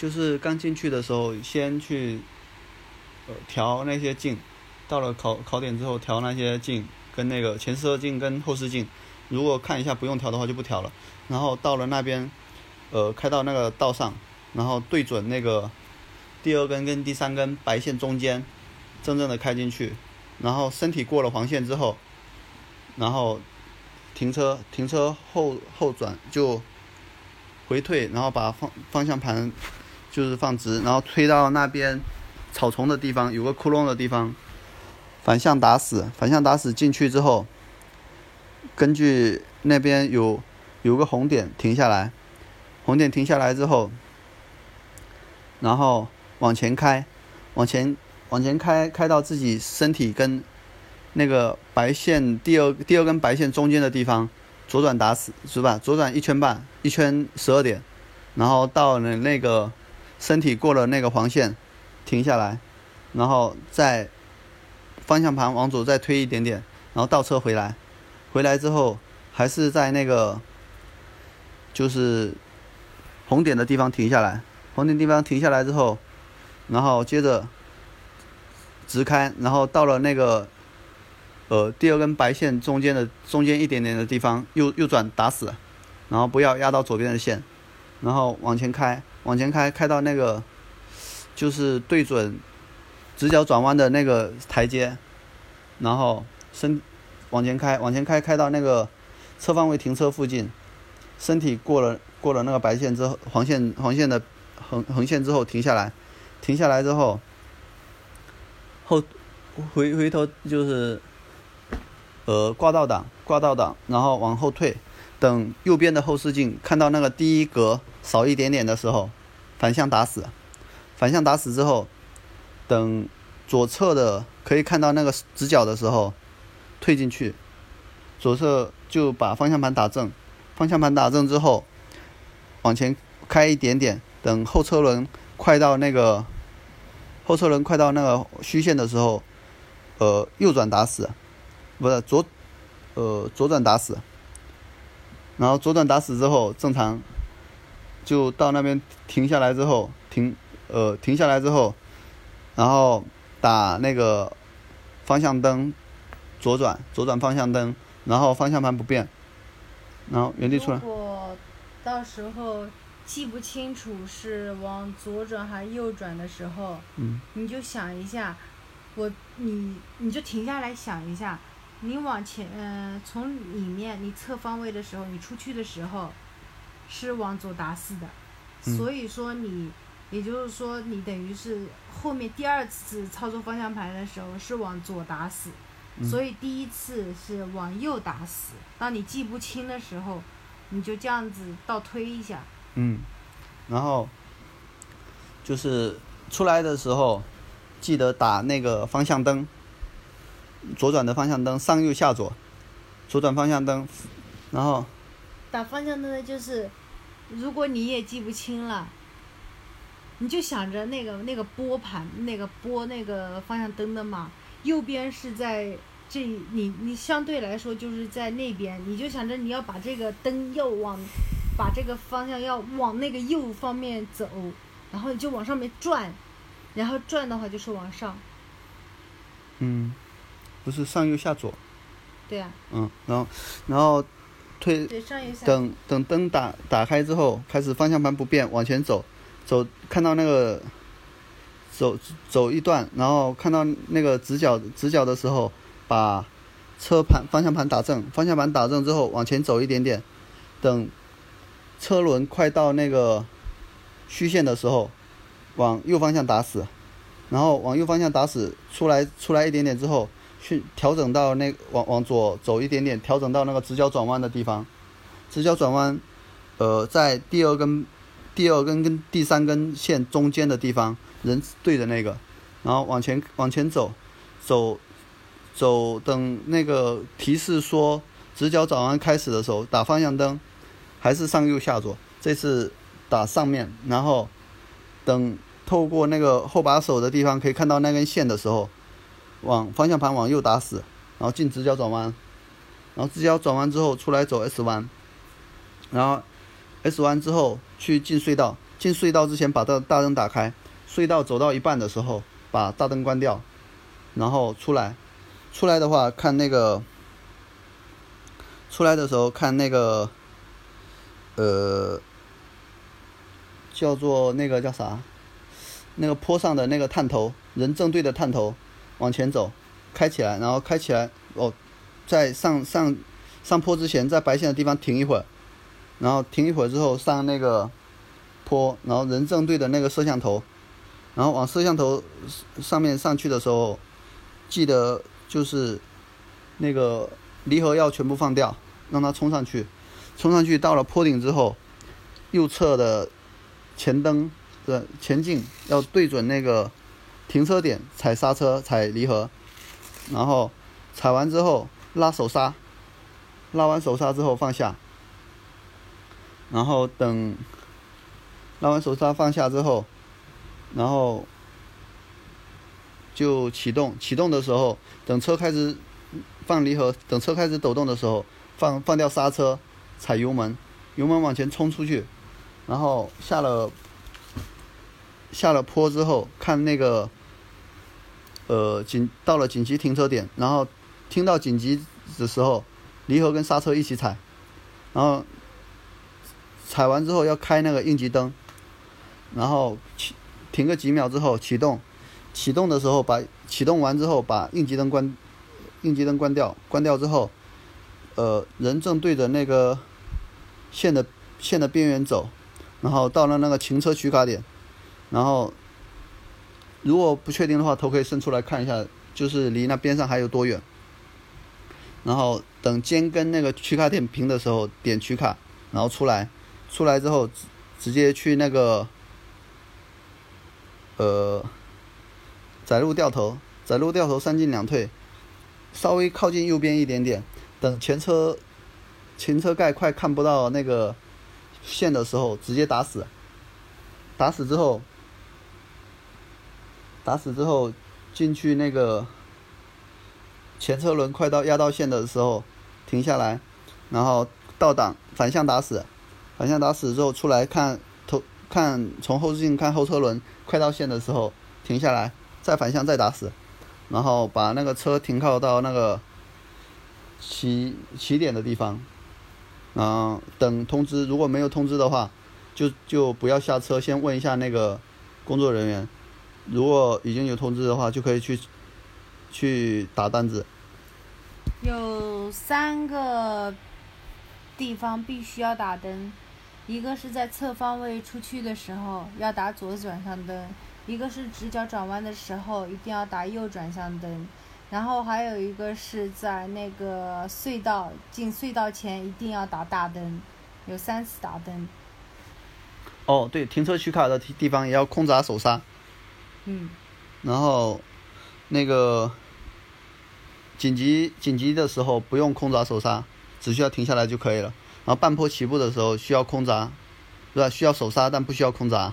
就是刚进去的时候，先去呃调那些镜，到了考考点之后调那些镜，跟那个前视镜跟后视镜，如果看一下不用调的话就不调了。然后到了那边，呃开到那个道上，然后对准那个第二根跟第三根白线中间，真正的开进去，然后身体过了黄线之后，然后停车停车后后转就回退，然后把方方向盘就是放直，然后推到那边草丛的地方，有个窟窿的地方，反向打死，反向打死进去之后，根据那边有有个红点停下来，红点停下来之后，然后往前开，往前往前开，开到自己身体跟那个白线第二第二根白线中间的地方，左转打死是吧？左转一圈半，一圈十二点，然后到了那个身体过了那个黄线，停下来，然后再方向盘往左再推一点点，然后倒车回来，回来之后还是在那个就是红点的地方停下来，红点地方停下来之后，然后接着直开，然后到了那个呃第二根白线中间的中间一点点的地方，右右转打死，然后不要压到左边的线，然后往前开，往前开，开到那个就是对准直角转弯的那个台阶，然后身往前开，往前开，开到那个侧方位停车附近，身体过了过了那个白线之后，黄线黄线的横横线之后停下来，停下来之后，后回回头就是呃挂倒档，挂倒档，然后往后退，等右边的后视镜看到那个第一格少一点点的时候，反向打死，反向打死之后，等左侧的可以看到那个直角的时候，退进去，左侧就把方向盘打正，方向盘打正之后，往前开一点点，等后车轮快到那个后车轮快到那个虚线的时候，呃，右转打死，不是左，呃，左转打死，然后左转打死之后正常，就到那边停下来之后停，呃，停下来之后，然后打那个方向灯，左转，左转方向灯，然后方向盘不变，然后原地出来。如，果到时候记不清楚是往左转还是右转的时候，嗯。你就想一下，我你你就停下来想一下，你往前，嗯、从里面你侧方位的时候，你出去的时候是往左打死的，嗯所以说你，也就是说你等于是后面第二次操作方向盘的时候是往左打死，嗯所以第一次是往右打死。当你记不清的时候，你就这样子倒推一下，嗯，然后就是出来的时候，记得打那个方向灯，左转的方向灯上右下左，左转方向灯，然后打方向灯的就是，如果你也记不清了，你就想着那个那个拨盘，那个拨那个方向灯的嘛，右边是在这，你你相对来说就是在那边，你就想着你要把这个灯要往，把这个方向要往那个右方面走，然后你就往上面转，然后转的话就是往上，嗯，不是上右下左，对啊，嗯，然后然后推。等等灯打打开之后，开始方向盘不变往前走，走看到那个走走一段，然后看到那个直角直角的时候，把车盘方向盘打正，方向盘打正之后往前走一点点，等车轮快到那个虚线的时候，往右方向打死，然后往右方向打死出来出来一点点之后，去调整到那往往左走一点点，调整到那个直角转弯的地方。直角转弯，呃，在第二根、第二根跟第三根线中间的地方，人对着那个，然后往前往前走，走走，等那个提示说直角转弯开始的时候，打方向灯，还是上右下左，这次打上面，然后等透过那个后把手的地方可以看到那根线的时候，往方向盘往右打死，然后进直角转弯，然后直角转弯之后出来走 S 弯，然后 S 弯之后去进隧道，进隧道之前把大大灯打开，隧道走到一半的时候把大灯关掉，然后出来，出来的话看那个，出来的时候看那个，呃，叫做那个叫啥？那个坡上的那个探头，人正对着探头往前走，开起来，然后开起来哦，在上上上坡之前，在白线的地方停一会儿，然后停一会儿之后上那个坡，然后人正对着那个摄像头，然后往摄像头上面上去的时候，记得就是那个离合要全部放掉，让它冲上去，冲上去到了坡顶之后，右侧的前灯。的前进要对准那个停车点，踩刹车，踩离合，然后踩完之后拉手刹，拉完手刹之后放下，然后等拉完手刹放下之后，然后就启动。启动的时候，等车开始放离合，等车开始抖动的时候，放放掉刹车，踩油门，油门往前冲出去，然后下了。下了坡之后，看那个，呃，紧到了紧急停车点，然后听到紧急的时候，离合跟刹车一起踩，然后踩完之后要开那个应急灯，然后停个几秒之后启动，启动的时候把启动完之后把应急灯关，应急灯关掉，关掉之后，呃，人正对着那个线的线的边缘走，然后到了那个停车取卡点。然后，如果不确定的话，头可以伸出来看一下，就是离那边上还有多远。然后等肩跟那个取卡点平的时候，点取卡，然后出来，出来之后直直接去那个，呃，窄路掉头，窄路掉头三进两退，稍微靠近右边一点点，等前车前车盖快看不到那个线的时候，直接打死，打死之后。打死之后，进去那个前车轮快到压到线的时候，停下来，然后倒档反向打死，反向打死之后出来看头看从后视镜看后车轮快到线的时候停下来，再反向再打死，然后把那个车停靠到那个起起点的地方，然后等通知，如果没有通知的话，就就不要下车，先问一下那个工作人员。如果已经有通知的话，就可以去去打单子。有三个地方必须要打灯，一个是在侧方位出去的时候要打左转向灯，一个是直角转弯的时候一定要打右转向灯，然后还有一个是在那个隧道进隧道前一定要打大灯，有三次打灯。哦，对，停车取卡的地方也要空闸手刹。嗯，然后那个紧急紧急的时候不用空闸手刹，只需要停下来就可以了。然后半坡起步的时候需要空闸，对吧？需要手刹，但不需要空闸。